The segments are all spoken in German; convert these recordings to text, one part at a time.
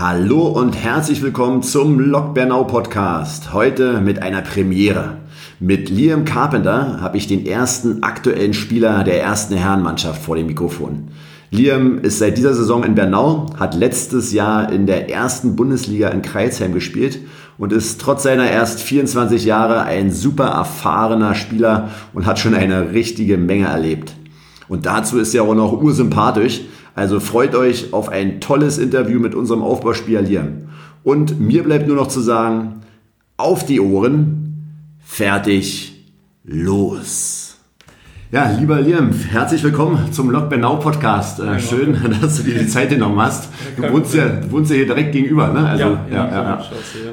Hallo und herzlich willkommen zum Lok Bernau Podcast. Heute mit einer Premiere. Mit Liam Carpenter habe ich den ersten aktuellen Spieler der ersten Herrenmannschaft vor dem Mikrofon. Liam ist seit dieser Saison in Bernau, hat letztes Jahr in der ersten Bundesliga in Kreisheim gespielt und ist trotz seiner erst 24 Jahre ein super erfahrener Spieler und hat schon eine richtige Menge erlebt. Und dazu ist er auch noch ursympathisch. Also freut euch auf ein tolles Interview mit unserem Aufbauspieler Liam. Und mir bleibt nur noch zu sagen, auf die Ohren, fertig, los. Ja, lieber Liam, herzlich willkommen zum Lok Bernau Podcast. Äh, schön, dass du dir die Zeit genommen hast. Du wohnst ja, du wohnst ja hier direkt gegenüber, ne? Also, ja, ja, ja,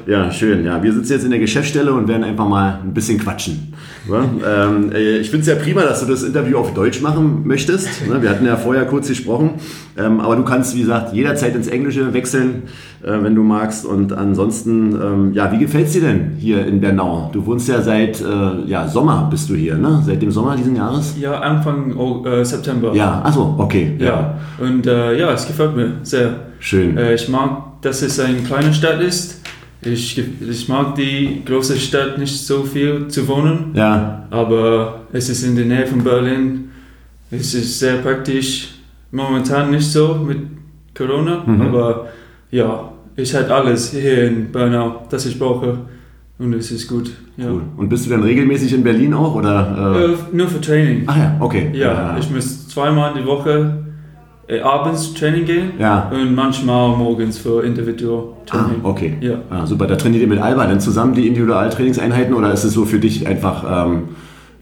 ja. ja, schön. Ja, wir sitzen jetzt in der Geschäftsstelle und werden einfach mal ein bisschen quatschen. Ja? ähm, äh, ich finde es ja prima, dass du das Interview auf Deutsch machen möchtest. Ne? Wir hatten ja vorher kurz gesprochen, ähm, aber du kannst, wie gesagt, jederzeit ins Englische wechseln, äh, wenn du magst. Und ansonsten, ähm, ja, wie gefällt es dir denn hier in Bernau? Du wohnst ja seit äh, ja, Sommer bist du hier, ne? Seit dem Sommer diesen Jahres? Ja, Anfang äh, September. Ja, achso, okay. Ja. ja. Und äh, ja, es gefällt mir sehr. Schön. Äh, ich mag, dass es eine kleine Stadt ist. Ich, ich mag die große Stadt nicht so viel zu wohnen. Ja. Aber es ist in der Nähe von Berlin. Es ist sehr praktisch. Momentan nicht so mit Corona, mhm. aber ja, ich habe alles hier in Bernau, das ich brauche. Und es ist gut. Ja. Cool. Und bist du dann regelmäßig in Berlin auch? Oder, äh? Äh, nur für Training. Ach ja, okay. Ja, ja. ich muss zweimal die Woche äh, abends Training gehen ja. und manchmal morgens für Individualtraining. Ah, okay. Ja. Ah, super. Da trainiert ihr mit Alba dann zusammen die Individualtrainingseinheiten oder ist es so für dich einfach. Ähm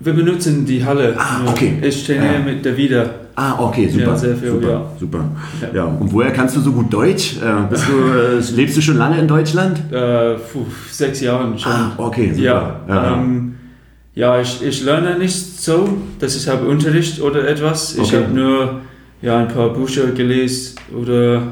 wir benutzen die Halle. Ah, okay. Ich trainiere mit der Wieder. Ah, okay, super. Ja, sehr viel, super, ja. super. Ja. ja. Und woher kannst du so gut Deutsch? Äh, du, äh, lebst du schon lange in Deutschland? Äh, puh, sechs Jahre schon. Ah, okay, super. Ja, ja, ähm, ja ich, ich lerne nicht so, dass ich habe Unterricht oder etwas. Ich okay. habe nur ja, ein paar Bücher gelesen oder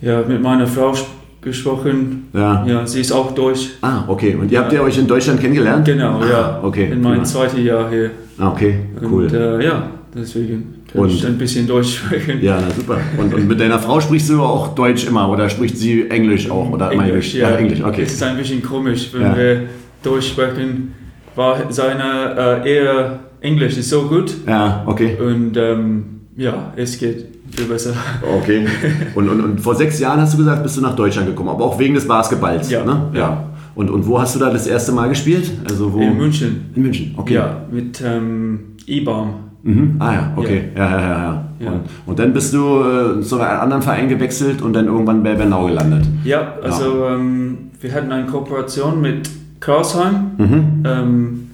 ja, mit meiner Frau gesprochen. Ja. ja, sie ist auch Deutsch. Ah, okay. Und ihr habt ja euch in Deutschland kennengelernt? Genau, ah, ja. Okay. In meinem zweiten Jahr hier. Ah, okay, cool. Und, äh, ja, deswegen kann und, ich ein bisschen Deutsch sprechen. Ja, na, super. Und, und mit deiner Frau sprichst du auch Deutsch immer oder spricht sie Englisch auch? Oder Englisch, ja. ja. Englisch, okay. Es ist ein bisschen komisch, wenn ja. wir Deutsch sprechen. War seine äh, eher Englisch ist so gut. Ja, okay. Und ähm, ja, es geht viel besser. Okay. Und, und, und vor sechs Jahren hast du gesagt, bist du nach Deutschland gekommen, aber auch wegen des Basketballs. Ja. Ne? ja. Und, und wo hast du da das erste Mal gespielt? Also wo? In München. In München, okay. Ja, mit ähm, E-Baum. Mhm. Ah ja, okay. Ja, ja, ja. ja, ja. Und, und, dann bist du äh, zu einem anderen Verein gewechselt und dann irgendwann bei Bernau gelandet. Ja, also ja. Ähm, wir hatten eine Kooperation mit Karlsheim mhm. ähm,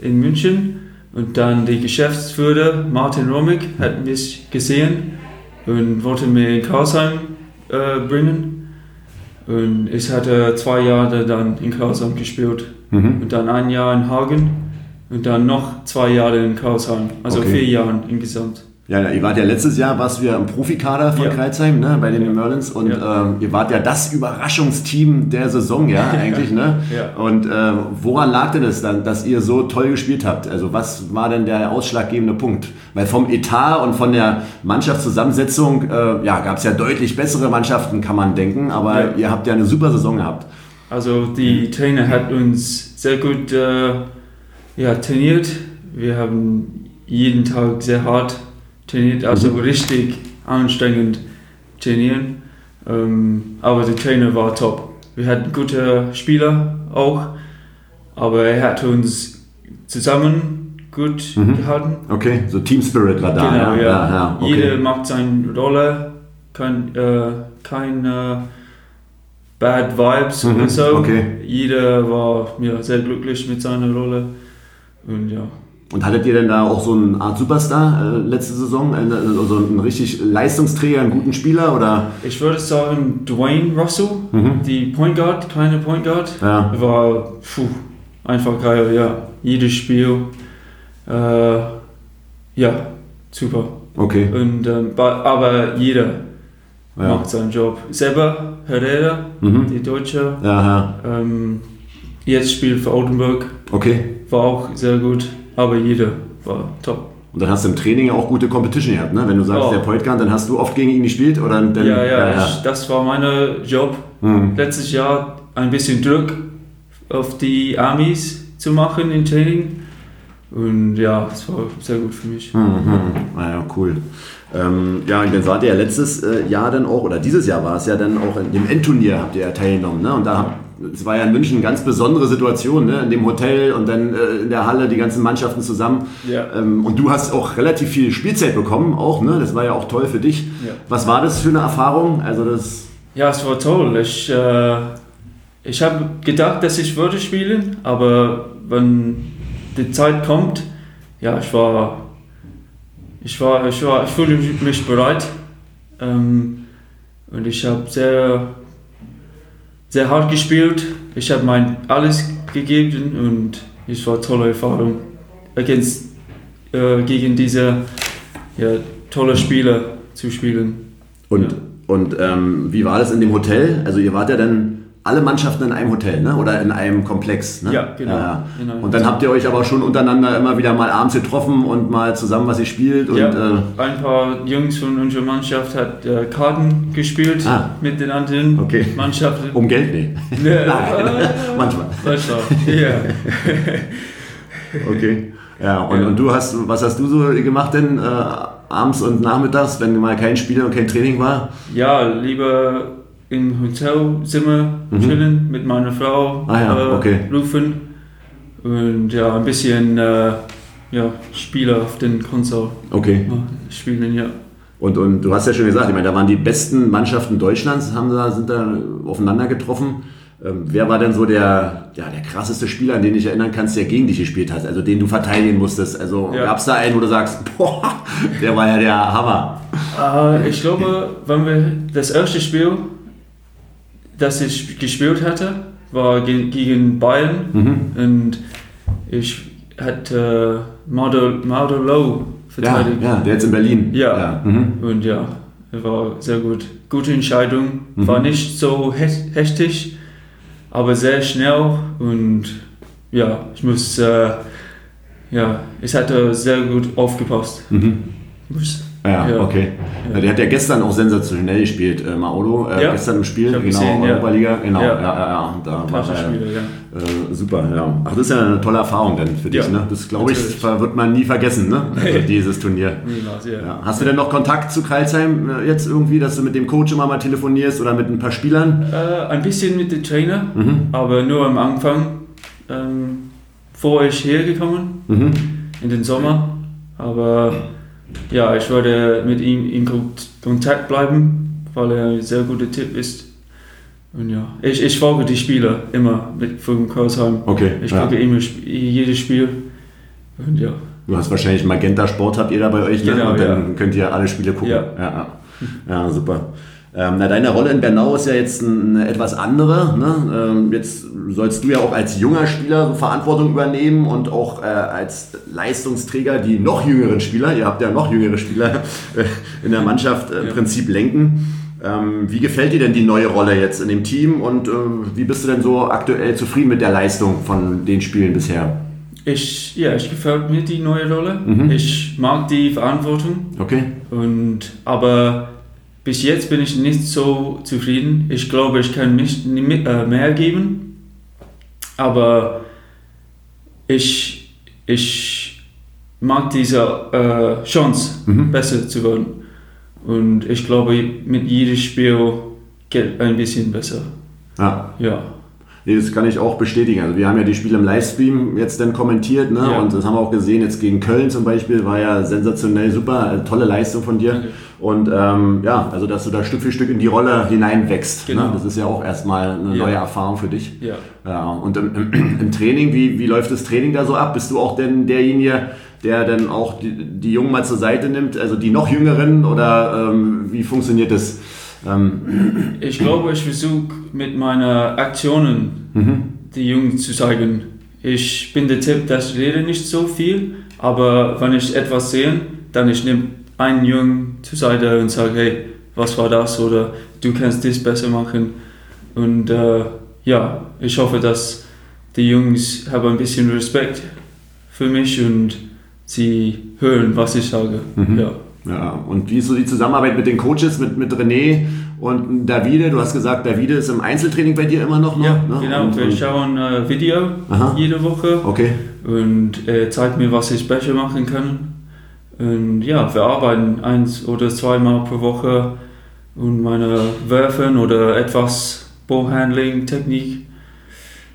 in München und dann die Geschäftsführer Martin Romig hat mich gesehen und wollte mich in Karlsheim äh, bringen. Und ich hatte zwei Jahre dann in Karlsheim gespielt mhm. und dann ein Jahr in Hagen und dann noch zwei Jahre in Karlsheim, also okay. vier Jahre insgesamt. Ja, ihr wart ja letztes Jahr, warst ja im Profikader von ja. Kreuzheim, ne, bei den ja. Merlins und ja. ähm, ihr wart ja das Überraschungsteam der Saison, ja, eigentlich, ne? ja. Und äh, woran lag denn es dann, dass ihr so toll gespielt habt? Also was war denn der ausschlaggebende Punkt? Weil vom Etat und von der Mannschaftszusammensetzung, äh, ja, gab es ja deutlich bessere Mannschaften, kann man denken, aber ihr habt ja eine super Saison gehabt. Also die Trainer hat uns sehr gut äh, ja, trainiert. Wir haben jeden Tag sehr hart trainiert, also mhm. richtig anstrengend trainieren. Ähm, aber der Trainer war top. Wir hatten gute Spieler auch, aber er hat uns zusammen gut mhm. gehalten. Okay, so Team Spirit war da. Genau, ja. ja. ja okay. Jeder macht seine Rolle, kein, äh, kein äh, Bad Vibes mhm. oder so. Okay. Jeder war ja, sehr glücklich mit seiner Rolle und ja. Und hattet ihr denn da auch so eine Art Superstar äh, letzte Saison? Also einen richtig Leistungsträger, einen guten Spieler? Oder? Ich würde sagen Dwayne Russell, mhm. die Point Guard, kleine Point Guard. Ja. War puh, einfach geil, ja. Jedes Spiel. Äh, ja, super. Okay. Und, ähm, aber jeder ja. macht seinen Job. Selber Herrera, mhm. die Deutsche. Ähm, jetzt spielt für Oldenburg. Okay. War auch sehr gut aber jeder war top. Und dann hast du im Training ja auch gute Competition gehabt, ne? Wenn du sagst, Oh. der Poitkan, dann hast du oft gegen ihn gespielt oder dann, ja, ja, Ich, das war mein Job. Hm. Letztes Jahr ein bisschen Druck auf die Amis zu machen im Training. Und ja, es war sehr gut für mich. Mhm. Naja, cool. Ähm, ja, und dann wart ihr ja letztes äh, Jahr dann auch, oder dieses Jahr war es ja dann auch in dem Endturnier habt ihr ja teilgenommen, ne? Und da habt- es war ja in München eine ganz besondere Situation, ne? In dem Hotel und dann äh, in der Halle die ganzen Mannschaften zusammen. Ja. Ähm, und du hast auch relativ viel Spielzeit bekommen, auch, ne? Das war ja auch toll für dich. Ja. Was war das für eine Erfahrung? Also das. Ja, es war toll. Ich, äh, ich habe gedacht, dass ich würde spielen, aber wenn die Zeit kommt, ja, ich war, ich war, ich war, ich fühle mich bereit ähm, und ich habe sehr, sehr hart gespielt. Ich habe mein alles gegeben und es war eine tolle Erfahrung against, äh, gegen diese ja, tolle Spieler zu spielen. Und, Ja. und ähm, wie war das in dem Hotel? Also ihr wart ja dann alle Mannschaften in einem Hotel, ne? Oder in einem Komplex, ne? Ja, genau. Ja. Einem Und dann habt ihr euch aber schon untereinander immer wieder mal abends getroffen und mal zusammen was ihr spielt und ja, äh, ein paar Jungs von unserer Mannschaft hat äh, Karten gespielt Ah. mit den anderen Okay. Mannschaften. um Geld nee. Ja, Nein, manchmal. Manchmal, ja. Okay. Ja, und, Ja. und du hast, was hast du so gemacht denn äh, abends und nachmittags, wenn mal kein Spiel und kein Training war? ja, lieber im Hotelzimmer Mhm. chillen mit meiner Frau, Ah ja, okay. rufen und ja, ein bisschen äh, ja, Spiele auf den Konsole Okay. äh, spielen, ja. Und, und du hast ja schon gesagt, ich meine, da waren die besten Mannschaften Deutschlands, haben da, sind da aufeinander getroffen. Ähm, wer war denn so der, ja, der krasseste Spieler, an den du dich erinnern kannst, der gegen dich gespielt hat, also den du verteidigen musstest? Also Ja. gab es da einen, wo du sagst, boah, der war ja der Hammer. Äh, ich glaube, wenn wir das erste Spiel, das ich gespielt hatte, war ge gegen Bayern Mhm. und ich hatte Mardo, Mardo Low Ja, verteidigt. ja, der jetzt in Berlin. Ja. ja. Mhm. Und ja, war sehr gut. Gute Entscheidung. War Mhm. nicht so he- hektisch, aber sehr schnell und ja, ich muss, äh, ja, ich hatte sehr gut aufgepasst. Mhm. Muss- Ja, Ja. okay. Ja. Der hat ja gestern auch sensationell gespielt, äh, Maodo. Äh, Ja. Gestern im Spiel, genau, gesehen. Europa-Liga. Genau, ja, Ja. ja. Da war er, äh, super, ja. Ach, das ist ja eine tolle Erfahrung dann für dich, ne? Das glaube ich, wird man nie vergessen, ne? Also dieses Turnier. Niemals, ja. Hast du denn noch Kontakt zu Kreilsheim äh, jetzt irgendwie, dass du mit dem Coach immer mal telefonierst oder mit ein paar Spielern? Äh, ein bisschen mit dem Trainer, Mhm. aber nur am Anfang, ähm, vor ich hergekommen Mhm. in den Sommer. Aber ja, ich werde mit ihm in Kon- Kontakt bleiben, weil er ein sehr guter Tipp ist. Und ja, ich, ich folge die Spieler immer mit von Karlsheim. Okay. Ich ja. gucke immer jedes Spiel. Und ja, Du hast wahrscheinlich Magenta Sport habt ihr da bei euch, ne? Genau, Und dann ja. könnt ihr alle Spiele gucken. Ja, ja. ja super. Ähm, na, deine Rolle in Bernau ist ja jetzt ein- eine etwas andere. Ne? Ähm, jetzt sollst du ja auch als junger Spieler Verantwortung übernehmen und auch äh, als Leistungsträger die noch jüngeren Spieler, ihr habt ja noch jüngere Spieler äh, in der Mannschaft äh, im. Prinzip lenken. Ähm, wie gefällt dir denn die neue Rolle jetzt in dem Team und äh, wie bist du denn so aktuell zufrieden mit der Leistung von den Spielen bisher? ich, ja, ich gefällt mir die neue Rolle. Mhm. Ich mag die Verantwortung. Okay. Und, aber bis jetzt bin ich nicht so zufrieden. Ich glaube, ich kann nicht ni- äh, mehr geben. Aber ich, ich mag diese äh, Chance, Mhm. besser zu werden. Und ich glaube, mit jedem Spiel geht ein bisschen besser. Ja. Ja. Nee, das kann ich auch bestätigen. Also wir haben ja die Spiele im Livestream jetzt dann kommentiert, ne? Ja. Und das haben wir auch gesehen, jetzt gegen Köln zum Beispiel, war ja sensationell super, also tolle Leistung von dir. Danke. Und ähm, ja, also dass du da Stück für Stück in die Rolle hineinwächst. Ne? Genau. Das ist ja auch erstmal eine Ja. neue Erfahrung für dich. Ja. Ja, und im, im, im Training, wie, wie läuft das Training da so ab? Bist du auch denn derjenige, der dann auch die, die Jungen mal zur Seite nimmt, also die noch Jüngeren oder ähm, wie funktioniert das? Ähm, Ich glaube, ich versuche mit meinen Aktionen mhm. die Jungen zu zeigen. Ich bin der Tipp, dass ich rede nicht so viel, aber wenn ich etwas sehe, dann ich nehme einen Jungen zur Seite und sage, hey, was war das oder du kannst das besser machen. Und äh, ja, ich hoffe, dass die Jungs haben ein bisschen Respekt für mich und sie hören, was ich sage. Ja. Ja, und wie ist so die Zusammenarbeit mit den Coaches, mit, mit René und Davide? Du hast gesagt, Davide ist im Einzeltraining bei dir immer noch, ne? Ja, ne? genau. Und, wir schauen äh, Video Aha. jede Woche okay, und er zeigt mir, was ich besser machen kann. Und ja, wir arbeiten eins oder zweimal pro Woche und meine Werfen oder etwas Ballhandling-Technik.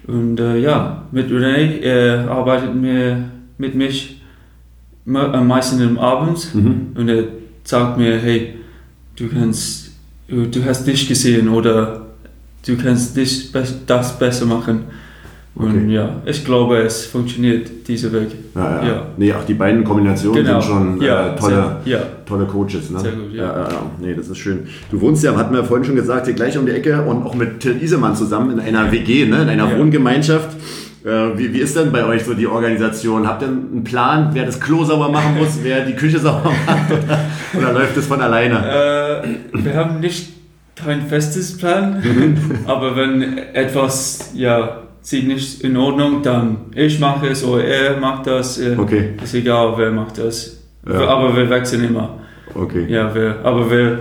Und äh, ja, mit René, er arbeitet mir, mit mich am meisten am Abend mhm. und er sagt mir, hey, du kannst, du hast dich gesehen oder du kannst dich das besser machen. Und Okay. ja, ich glaube, es funktioniert, dieser Weg. ja, ja. Ja. Nee, auch die beiden Kombinationen Genau. sind schon ja, äh, tolle, Sehr, tolle Coaches. Ne? Sehr gut, ja. ja. Ja, Nee, das ist schön. Du wohnst ja, hatten wir vorhin schon gesagt, hier gleich um die Ecke und auch mit Till Isemann zusammen in einer WG, ne? in einer. Wohngemeinschaft. Äh, Wie, wie ist denn bei euch so die Organisation? Habt ihr einen Plan, wer das Klo sauber machen muss, wer die Küche sauber macht? Oder, oder läuft das von alleine? Äh, wir haben nicht kein festes Plan, Mhm. aber wenn etwas ja, sieht nicht in Ordnung, dann ich mache es oder er macht das. Äh, Okay, Ist egal, wer macht das. Ja. Aber wir wechseln immer. okay. Ja, wir, aber wir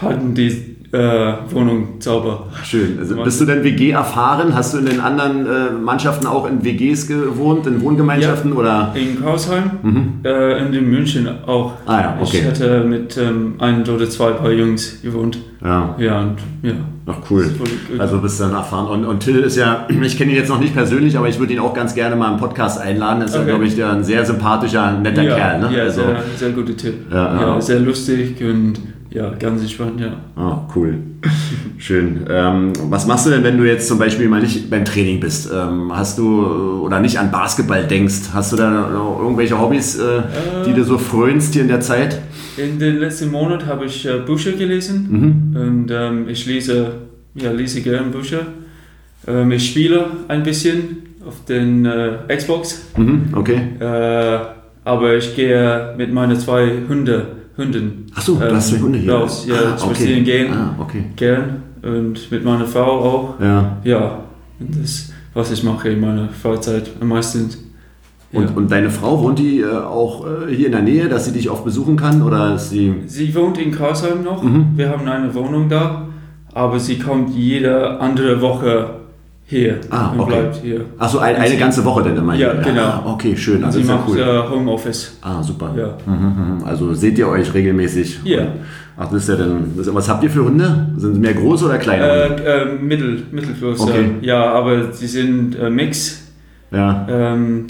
halten die äh, Wohnung sauber. Schön. Also bist du denn WG erfahren? Hast du in den anderen äh, Mannschaften auch in WGs gewohnt, in Wohngemeinschaften oder? In Krausheim, Mhm. äh, und in München auch. Ah ja, Ich okay. hatte mit ähm, ein oder zwei paar Jungs gewohnt. Ja, Ja, und ja. ach cool. Also bist du dann erfahren. Und, und Till ist ja, ich kenne ihn jetzt noch nicht persönlich, aber ich würde ihn auch ganz gerne mal im Podcast einladen. Ist ja, Okay. glaube ich, ein sehr sympathischer, netter ja, Kerl. Ne? Ja, also, sehr, sehr guter Tipp. Ja, ja. sehr lustig und ja, ganz entspannt, ja. ah, cool. Schön. Ähm, was machst du denn, wenn du jetzt zum Beispiel mal nicht beim Training bist? Ähm, hast du äh, oder nicht an Basketball denkst? Hast du da noch irgendwelche Hobbys, äh, die du so frönst hier in der Zeit? In den letzten Monaten habe ich äh, Bücher gelesen Mhm. und ähm, ich lese, ja, lese gerne Bücher. Ähm, ich spiele ein bisschen auf den äh, Xbox, Mhm. Okay. äh, aber ich gehe mit meinen zwei Hunde, Hunden Achso, du Ähm, hast zwei Hunde hier. raus, ja, Ah, spazieren gehen. Ah, okay. gern und mit meiner Frau auch. Ja. Ja, und das, was ich mache in meiner Freizeit am meisten. Ja. Und, und deine Frau, wohnt die äh, auch äh, hier in der Nähe, dass sie dich oft besuchen kann? Oder sie. Sie wohnt in Karlsheim noch. Mhm. Wir haben eine Wohnung da, aber sie kommt jede andere Woche hier Ah, und okay. bleibt hier. Achso, ein, eine ganze Woche denn immer Ja, hier? genau. Ah, okay, schön. Also sie ist ja macht cool. äh, Homeoffice. Ah, super. Ja. Mhm, mhm. Also seht ihr euch regelmäßig? Ja. Und- Ach, das ist ja dann. Das, was habt ihr für Hunde? Sind sie mehr groß oder kleine? Äh, äh, mittel, mittelgroß. Okay. Ja, aber sie sind äh, Mix. Ja. Ähm,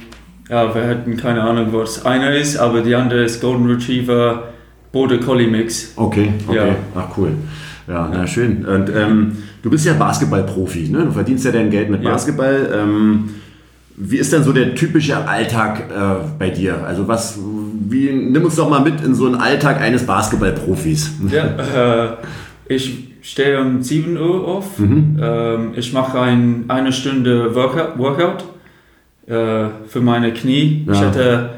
ja, wir hatten keine Ahnung, was einer ist, aber die andere ist Golden Retriever Border Collie Mix. Okay, okay. Ja. Ach, cool. Ja, na schön. Und ähm, du bist ja Basketballprofi, ne? Du verdienst ja dein Geld mit Ja. Basketball. Ähm, wie ist denn so der typische Alltag äh, bei dir? Also was, wie, nimm uns doch mal mit in so einen Alltag eines Basketballprofis. Ja, äh, ich stehe um 7 Uhr auf. Mhm. Ähm, ich mache ein, eine Stunde Workout, Workout äh, für meine Knie. Ich Ja. hatte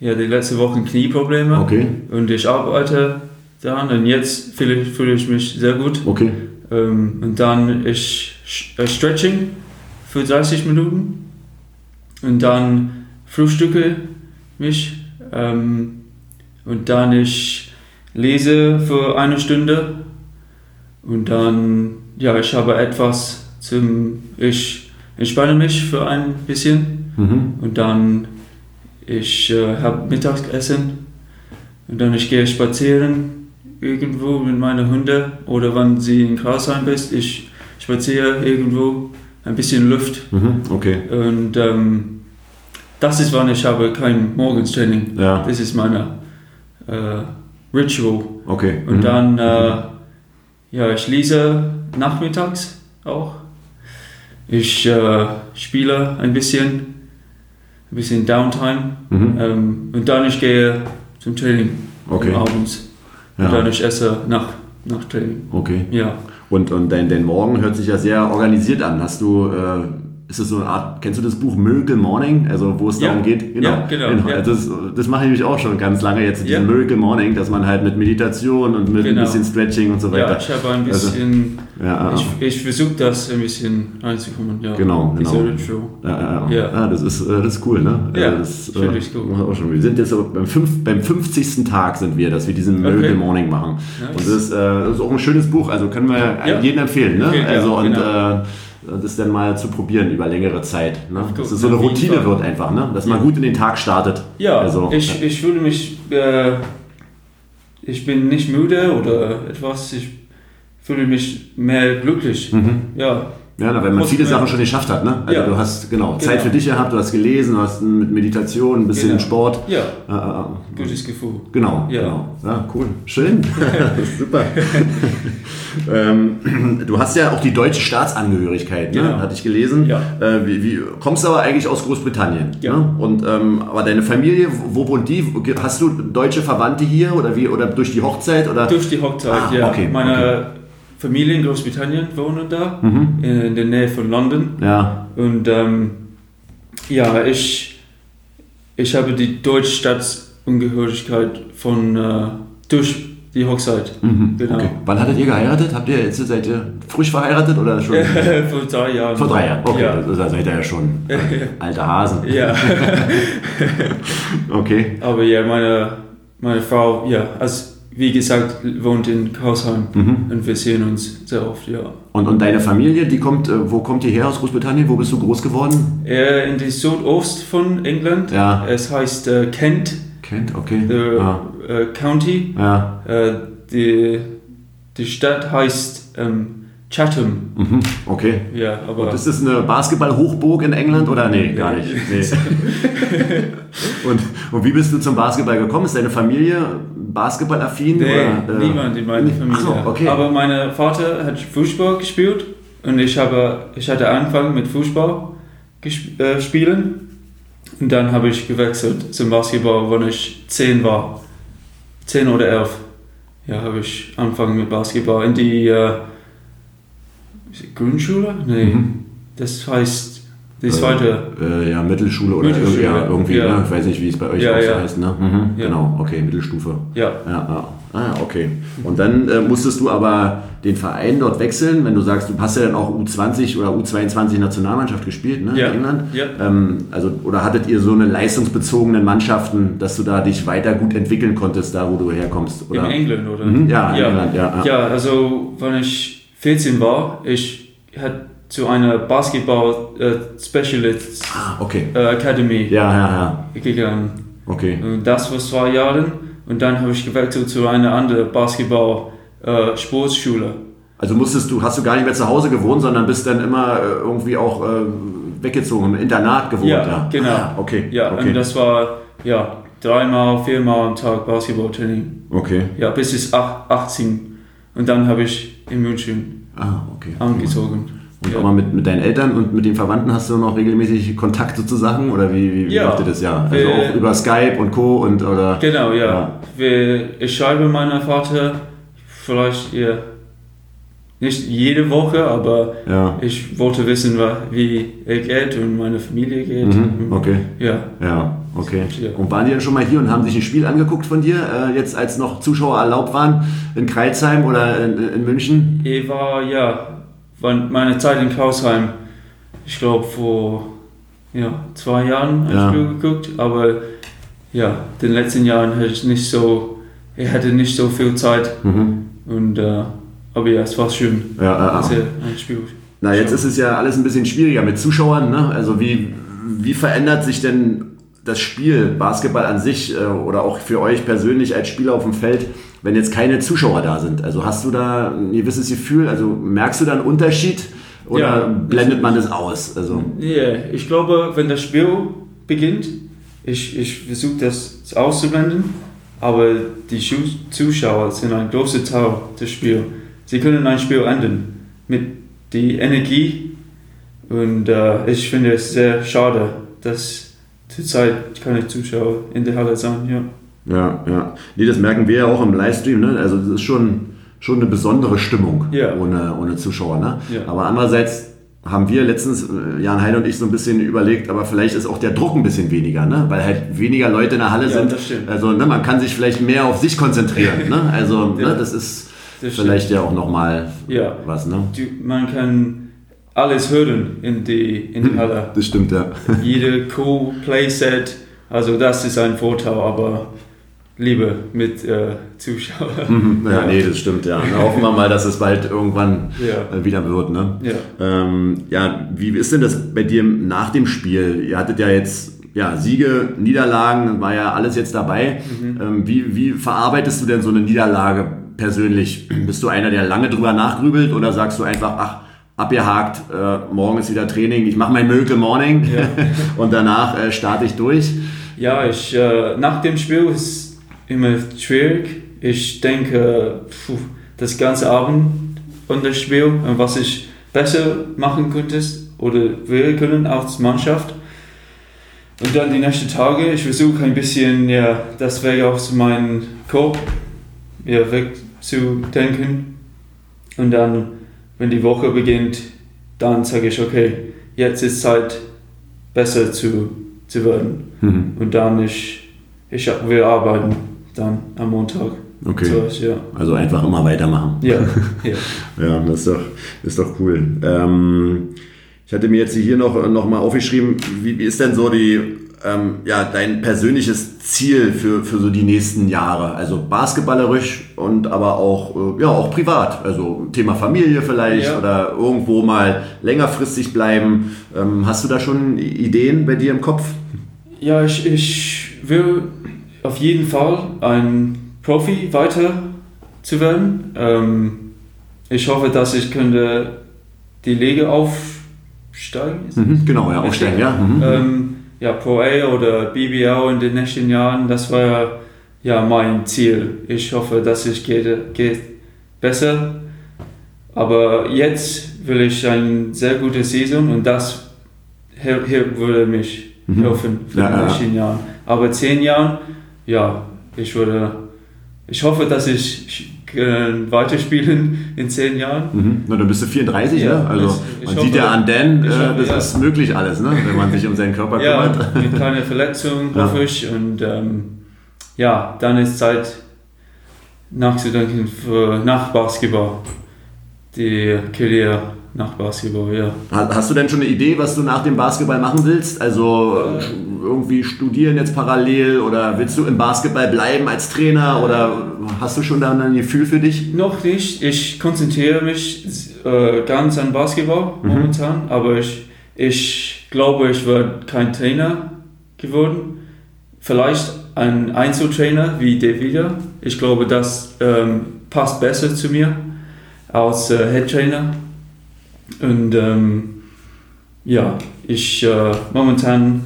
ja die letzte Woche Knieprobleme Okay, und ich arbeite daran und jetzt fühle ich, fühle ich mich sehr gut. okay. Ähm, und dann ich sch- äh, Stretching für 30 Minuten. Und dann frühstücke mich ähm, und dann ich lese für eine Stunde. Und dann ja ich habe etwas zum ich entspanne mich für ein bisschen. Mhm. und dann ich äh, habe Mittagessen. Und dann ich gehe spazieren irgendwo mit meinen Hunden oder wenn sie in Grasheim bist, ich spaziere irgendwo ein bisschen Luft Mhm. Okay. und ähm, das ist wann ich habe kein Morgenstraining. Ja, Das ist meine äh, Ritual okay. und Mhm. dann äh, ja ich lese nachmittags auch. Ich äh, spiele ein bisschen, ein bisschen Downtime Mhm. ähm, und dann ich gehe zum Training Okay. abends. Und dann Ja. ich esse nach, nach Training. Okay. Ja. Und, und dein, dein Morgen hört sich ja sehr organisiert an. Hast du äh, ist es so eine Art, kennst du das Buch Miracle Morning, also wo es Ja. darum geht? Ja, genau, ja. Das, das mache ich nämlich auch schon ganz lange jetzt, diesen. Miracle Morning, dass man halt mit Meditation und mit Genau. ein bisschen Stretching und so weiter. Ja, ich habe ein Also, bisschen, ja, ich, ich versuche das ein bisschen reinzukommen, ja. Genau, genau. Ja, ja, ja. Ja das, ist, äh, das ist cool, ne? Ja, Also das, finde ich cool. Auch schon. Wir sind jetzt beim, fünf, beim 50. Tag sind wir, dass wir diesen Miracle Okay. Morning machen. Nice. Und das ist, äh, das ist auch ein schönes Buch, also können wir jedem empfehlen, ne? Ja, also und genau. äh, das dann mal zu probieren über längere Zeit. Ne? Dass es so eine Routine wird einfach, ne? Dass man gut in den Tag startet. Ja, Also, ich, ich fühle mich, äh, ich bin nicht müde oder etwas, ich fühle mich mehr glücklich. Mhm. Ja, Ja, weil man viele Sachen schon geschafft hat, ne? Also Ja. du hast genau, Zeit Genau. für dich gehabt, du hast gelesen, du hast mit Meditation, ein bisschen Genau. Sport. ja, Äh, äh, gutes Gefühl. Genau, Ja. genau. Ja, cool. Schön. Super. ähm, du hast ja auch die deutsche Staatsangehörigkeit, ne? Genau. hatte ich gelesen. Ja. Äh, wie, wie, kommst aber eigentlich aus Großbritannien. Ja. Ne? Und, ähm, aber deine Familie, wo wo wohnt die? Hast du deutsche Verwandte hier oder wie? Oder durch die Hochzeit? Oder? Durch die Hochzeit, Ah, ja. okay, Meine Familie in Großbritannien wohnen da, Mhm. in der Nähe von London. Ja. Und ähm, ja, ich, ich habe die deutsche Staatsangehörigkeit von, äh, durch die Hochzeit. Mhm. Genau. Okay. Wann hattet ihr geheiratet? Habt ihr jetzt seid ihr frisch verheiratet oder schon? Vor drei Jahren. Vor drei Jahren. Okay, Ja. da seid ihr ja schon alte Hasen. ja. Okay. Aber ja, meine, meine Frau, ja, also wie gesagt, wohnt in Karlsheim Mhm. und wir sehen uns sehr oft, ja. Und, und deine Familie, die kommt, äh, wo kommt ihr her aus Großbritannien? Wo bist du groß geworden? Äh, in die Südost von England. Ja. Es heißt äh, Kent, Kent, okay. the Ah, äh, County. ja. Äh, die, die Stadt heißt ähm, Chatham. Mhm. Okay. Ja, aber Und ist das eine Basketball-Hochburg in England oder nee, gar nicht? Nee. und, und wie bist du zum Basketball gekommen? Ist deine Familie basketballaffin? nee, oder, äh, niemand in meiner Familie. So, okay. Aber mein Vater hat Fußball gespielt und ich, habe, ich hatte angefangen mit Fußball äh, spielen. Und dann habe ich gewechselt zum Basketball, wenn ich 10 war. 10 oder 11. Ja, habe ich angefangen mit Basketball in die äh, Grundschule? Nee, Mhm. das heißt die zweite. Äh, ja, Mittelschule oder Mittelschule, irgendwie, ja, irgendwie ja. ne? ich weiß nicht, wie es bei euch Ja, auch so ja. heißt. Ne? Mhm. Ja. Genau, okay, Mittelstufe. Ja, Ja, ja. Ah, okay. Und dann äh, musstest du aber den Verein dort wechseln, wenn du sagst, du hast ja dann auch U20 oder U22 Nationalmannschaft gespielt, ne? Ja. In England. Ja. Ähm, also, oder hattet ihr so eine leistungsbezogenen Mannschaften, dass du da dich weiter gut entwickeln konntest, da wo du herkommst? Oder? in England, oder? Mhm, ja, in ja. England, ja. ja. Ja, also wenn ich 14 war, ich hatte zu einer Basketball äh, Specialist Ah, okay. äh, Academy Ja, ja, ja. gegangen. Okay. Und das war zwei Jahre. Und dann habe ich gewechselt zu einer anderen Basketball äh, Sportschule. Also musstest du, hast du gar nicht mehr zu Hause gewohnt, sondern bist dann immer irgendwie auch weggezogen, im Internat gewohnt. Ja, genau. Ah, okay. Ja, okay. und das war ja dreimal, viermal am Tag Basketballtraining. okay. Ja, bis ich ach- 18. Und dann habe ich in München Ah, okay. angezogen. Und ja. aber mit, mit deinen Eltern und mit den Verwandten hast du noch regelmäßig Kontakt sozusagen? Oder wie, wie, wie Ja. ihr das? Ja, also Wir- auch über Skype und Co. und oder. Genau, ja. Ja. Wir, ich schreibe meinem Vater vielleicht ja, nicht jede Woche, aber Ja. ich wollte wissen, wie er geht und meine Familie geht. Mhm, okay. Ja, Ja, okay. Und waren die dann schon mal hier und haben sich ein Spiel angeguckt von dir, äh, jetzt als noch Zuschauer erlaubt waren, in Kreilsheim oder in, in München? ich war, ja, meine Zeit in Klausheim, ich glaube vor ja, zwei Jahren ein Ja. Spiel geguckt, aber ja, in den letzten Jahren hatte ich nicht so, ich hatte nicht so viel Zeit Mhm. und äh, aber ja, es war schön, Ja, äh, ein Spiel Na, jetzt ist es ja alles ein bisschen schwieriger mit Zuschauern. Ne? Also wie, wie verändert sich denn das Spiel Basketball an sich äh, oder auch für euch persönlich als Spieler auf dem Feld, wenn jetzt keine Zuschauer da sind? Also hast du da ein gewisses Gefühl? Also merkst du da einen Unterschied oder Ja, blendet man das aus? Also Ja, ich glaube, wenn das Spiel beginnt, ich, ich versuche das auszublenden, aber die Zuschauer sind ein großer Teil des Spiels. Sie können ein Spiel ändern mit der Energie und äh, ich finde es sehr schade, dass zurzeit keine Zuschauer in der Halle sind. Ja. ja, ja. Nee, das merken wir ja auch im Livestream. Ne? Also das ist schon, schon eine besondere Stimmung Ja. ohne, ohne Zuschauer. Ne? Ja. Aber andererseits haben wir letztens, äh, Jan Heide und ich, so ein bisschen überlegt, aber vielleicht ist auch der Druck ein bisschen weniger, ne? weil halt weniger Leute in der Halle Ja, sind. das stimmt. Also ne, man kann sich vielleicht mehr auf sich konzentrieren. Ne? Also Ja. ne, das ist Das vielleicht ja auch nochmal Ja. was. Ne? Du, man kann alles hören in die, in Hm. die Halle. Das stimmt, ja. Jede Co-Playset, also das ist ein Vorteil, aber lieber mit äh, Zuschauern. Mhm, ja, nee, das stimmt, ja. Na, hoffen wir mal, dass es bald irgendwann Ja. äh, wieder wird. Ne? Ja. Ähm, ja, wie ist denn das bei dir nach dem Spiel? Ihr hattet ja jetzt ja, Siege, Niederlagen, war ja alles jetzt dabei. Mhm. Ähm, wie, wie verarbeitest du denn so eine Niederlage persönlich? Bist du einer, der lange drüber nachgrübelt oder sagst du einfach, ach, abgehakt, äh, morgen ist wieder Training, ich mache mein Miracle Morning Ja. und danach äh, starte ich durch? Ja, ich, äh, nach dem Spiel ist immer schwierig. Ich denke, puh, das ganze Abend und das Spiel, und was ich besser machen könnte oder wir können als Mannschaft. Und dann die nächsten Tage, ich versuche ein bisschen ja, das weg aus meinem Kopf ja, wegzudenken. Und dann, wenn die Woche beginnt, dann sage ich, okay, jetzt ist Zeit, besser zu, zu werden. Mhm. Und dann ich, ich wir arbeiten dann am Montag. Okay. So ist, ja. Also einfach immer weitermachen. Ja, ja. Ja, das ist doch, ist doch cool. Ähm, ich hatte mir jetzt hier noch, noch mal aufgeschrieben, wie, wie ist denn so die, ähm, ja, dein persönliches Ziel für, für so die nächsten Jahre? Also basketballerisch und aber auch, äh, ja, auch privat. Also Thema Familie vielleicht Ja. oder irgendwo mal längerfristig bleiben. Ähm, hast du da schon Ideen bei dir im Kopf? ja ich, ich will auf jeden Fall ein Profi weiter zu werden. Ähm, ich hoffe, dass ich könnte die Liga aufsteigen. Mhm, genau, ja, aufsteigen, ja. Mhm. Ja, Pro A oder BBL in den nächsten Jahren, das war ja mein Ziel. Ich hoffe, dass es geht, geht besser. Aber jetzt will ich eine sehr gute Saison und das hier, würde mich Mhm. helfen für Ja, die ja, ja. nächsten Jahre. Aber zehn Jahren, ja, ich würde, ich hoffe, dass ich äh, weiterspielen in zehn Jahren. Mhm. Na, dann bist du 34, Ja, ne? Also ich- ich man hoffe- sieht ja an Dan, äh, hoffe, das ja. ist möglich alles, ne? wenn man sich um seinen Körper Ja, kümmert. mit keiner Verletzung, Ja. hoffe ich. Und ähm, ja, dann ist Zeit nachzudenken für nach Basketball. Die Karriere nach Basketball, ja. Ha- Hast du denn schon eine Idee, was du nach dem Basketball machen willst? Also irgendwie studieren jetzt parallel oder willst du im Basketball bleiben als Trainer oder hast du schon da ein Gefühl für dich? Noch nicht. Ich konzentriere mich äh, ganz an Basketball momentan, aber ich, ich glaube, ich werde kein Trainer geworden. Vielleicht ein Einzeltrainer wie Davida. Ich glaube, das ähm, passt besser zu mir als äh, Head Trainer. Und ähm, ja, ich äh, momentan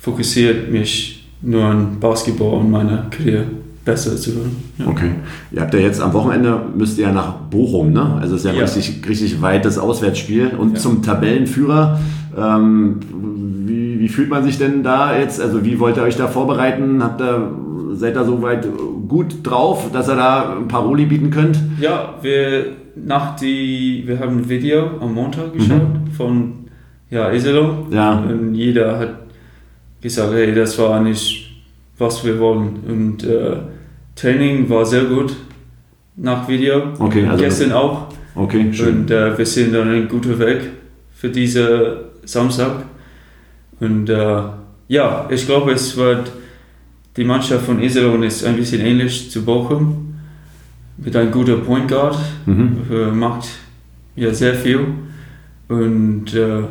fokussiert mich nur an Basketball und meine Karriere besser zu werden. Ja. Okay. Ihr habt ja jetzt am Wochenende müsst ihr ja nach Bochum, ne? Also es ist ja, Ja. richtig, richtig weites Auswärtsspiel und Ja. zum Tabellenführer. Ähm, wie, wie fühlt man sich denn da jetzt? Also wie wollt ihr euch da vorbereiten? Habt ihr, seid ihr soweit gut drauf, dass ihr da ein Paroli bieten könnt? Ja, wir, nach die, wir haben ein Video am Montag geschaut von ja, Iserlohn. Ja. Und jeder hat gesagt, hey, das war nicht, was wir wollen. Und äh, Training war sehr gut nach Video. Okay, also- Gestern auch. Okay, schön. Und äh, wir sind dann ein guter Weg für diesen Samstag. Und äh, ja, ich glaube, es wird, die Mannschaft von Iserlohn ist ein bisschen ähnlich zu Bochum. Mit einem guten Point Guard. Mhm. Äh, macht ja sehr viel. Und äh,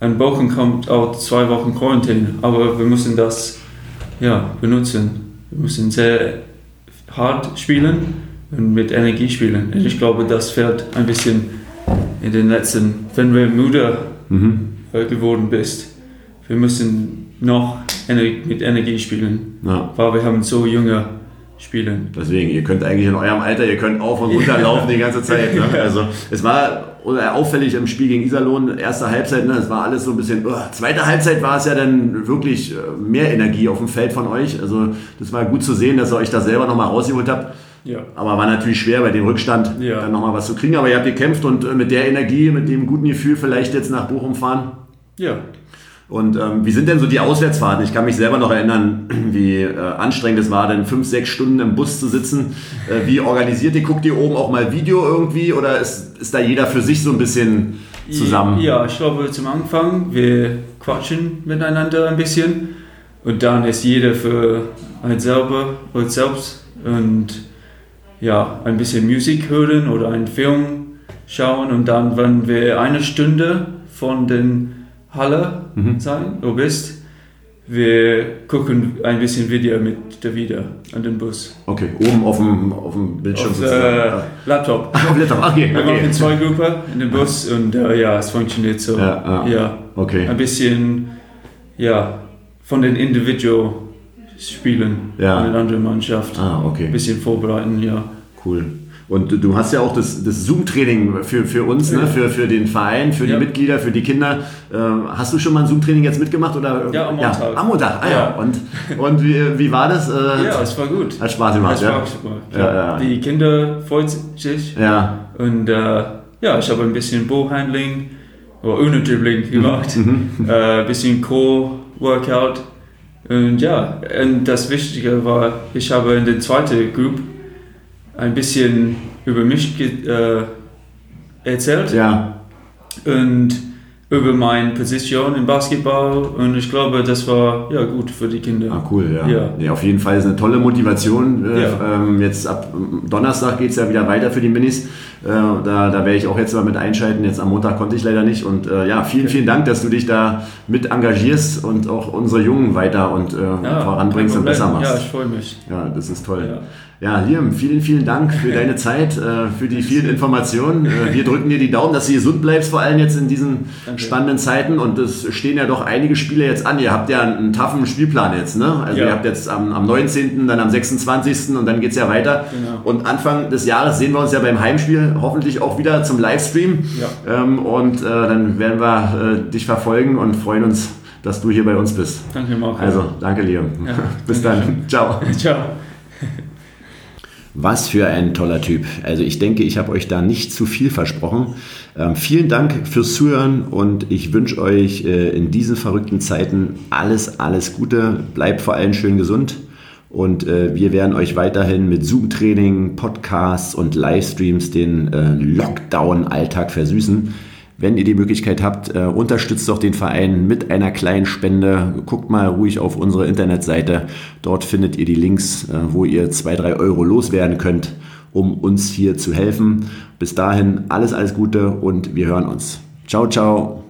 an Bochum kommt auch zwei Wochen Quarantäne. Aber wir müssen das ja, benutzen. Wir müssen sehr hart spielen und mit Energie spielen. Und ich glaube, das fällt ein bisschen in den letzten, wenn wir müde Mhm. äh, geworden bist. Wir müssen noch ener mit Energie spielen, Ja. weil wir haben so junge Spielen. Deswegen, ihr könnt eigentlich in eurem Alter, ihr könnt auf und runter laufen die ganze Zeit. Ne? Also es war oder auffällig im Spiel gegen Iserlohn, erste Halbzeit, ne? es war alles so ein bisschen, oh, zweite Halbzeit war es ja dann wirklich äh, mehr Energie auf dem Feld von euch. Also das war gut zu sehen, dass ihr euch da selber nochmal rausgeholt habt. Ja. Aber war natürlich schwer bei dem Rückstand Ja. dann nochmal was zu kriegen. Aber ihr habt gekämpft und äh, mit der Energie, mit dem guten Gefühl vielleicht jetzt nach Bochum fahren. Ja. Und ähm, wie sind denn so die Auswärtsfahrten? Ich kann mich selber noch erinnern, wie äh, anstrengend es war, dann fünf, sechs Stunden im Bus zu sitzen. Äh, wie organisiert ihr? Guckt ihr oben auch mal Video irgendwie oder ist, ist da jeder für sich so ein bisschen zusammen? Ja, ich glaube zum Anfang, wir quatschen miteinander ein bisschen und dann ist jeder für ein selber und selbst und ja, ein bisschen Musik hören oder einen Film schauen und dann, wenn wir eine Stunde von den Halle Mhm. sein, wo bist, wir gucken ein bisschen Video mit Davida an den Bus. Okay, oben auf dem, auf dem Bildschirm Auf sozusagen. äh, Ja. Laptop. Ach, auf Laptop, okay. Wir okay. machen zwei Gruppen in den Bus und äh, ja, es funktioniert so. Ja, ja. Okay. Ein bisschen ja, von den Individual Spielen Ja. an eine andere Mannschaft. Ah, okay. Ein bisschen vorbereiten, ja. Cool. Und du- hast ja auch das, das Zoom-Training für, für uns, ne? Ja. für, für den Verein, für die Ja. Mitglieder, für die Kinder. Ähm, hast du schon mal ein Zoom-Training jetzt mitgemacht? Oder? Ja, am Montag. am Montag, ah ja. Ja. Und, und wie, wie war das? Äh, Ja, es war gut. Hat Spaß gemacht, ja? Spaß, Ja, ja. ja. Die Kinder freuen sich Ja, und äh, ja, ich habe ein bisschen Ballhandling oder ohne Dribbling gemacht, Mhm. äh, ein bisschen Core-Workout und ja, und das Wichtige war, ich habe in der zweiten Group ein bisschen über mich äh, erzählt ja. und über meine Position im Basketball und ich glaube, das war ja gut für die Kinder. Ah, cool, ja. Ja. Nee, auf jeden Fall ist eine tolle Motivation. Äh, Ja. ähm, jetzt ab ähm, Donnerstag geht es ja wieder weiter für die Minis. Äh, da, da werde ich auch jetzt mal mit einschalten. Jetzt am Montag konnte ich leider nicht. Und äh, ja, vielen, vielen Dank, dass du dich da mit engagierst und auch unsere Jungen weiter und äh, Ja, voranbringst und besser machst. Ja, ich freue mich. Ja, das ist toll. Ja. Liam, vielen, vielen Dank für deine Zeit, äh, für die vielen Informationen. Äh, Wir drücken dir die Daumen, dass du gesund bleibst, vor allem jetzt in diesen Danke. spannenden Zeiten. Und es stehen ja doch einige Spiele jetzt an. Ihr habt ja einen taffen Spielplan jetzt, ne? Also Ja. ihr habt jetzt am, am 19., dann am 26. und dann geht's ja weiter. Genau. Und Anfang des Jahres sehen wir uns ja beim Heimspiel hoffentlich auch wieder zum Livestream. Ja. Ähm, und äh, dann werden wir dich verfolgen und freuen uns, dass du hier bei uns bist. Danke, Marco. Also, danke, Liam. Ja, Bis danke dann. Ciao. Ciao. Was für ein toller Typ. Also ich denke, ich habe euch da nicht zu viel versprochen. Ähm, vielen Dank fürs Zuhören und ich wünsche euch äh, in diesen verrückten Zeiten alles, alles Gute. Bleibt vor allem schön gesund und äh, wir werden euch weiterhin mit Zoom-Training, Podcasts und Livestreams den äh, Lockdown-Alltag versüßen. Wenn ihr die Möglichkeit habt, äh, unterstützt doch den Verein mit einer kleinen Spende. Guckt mal ruhig auf unsere Internetseite. Dort findet ihr die Links, äh, wo ihr zwei, drei Euro loswerden könnt, um uns hier zu helfen. Bis dahin alles, alles Gute und wir hören uns. Ciao, ciao.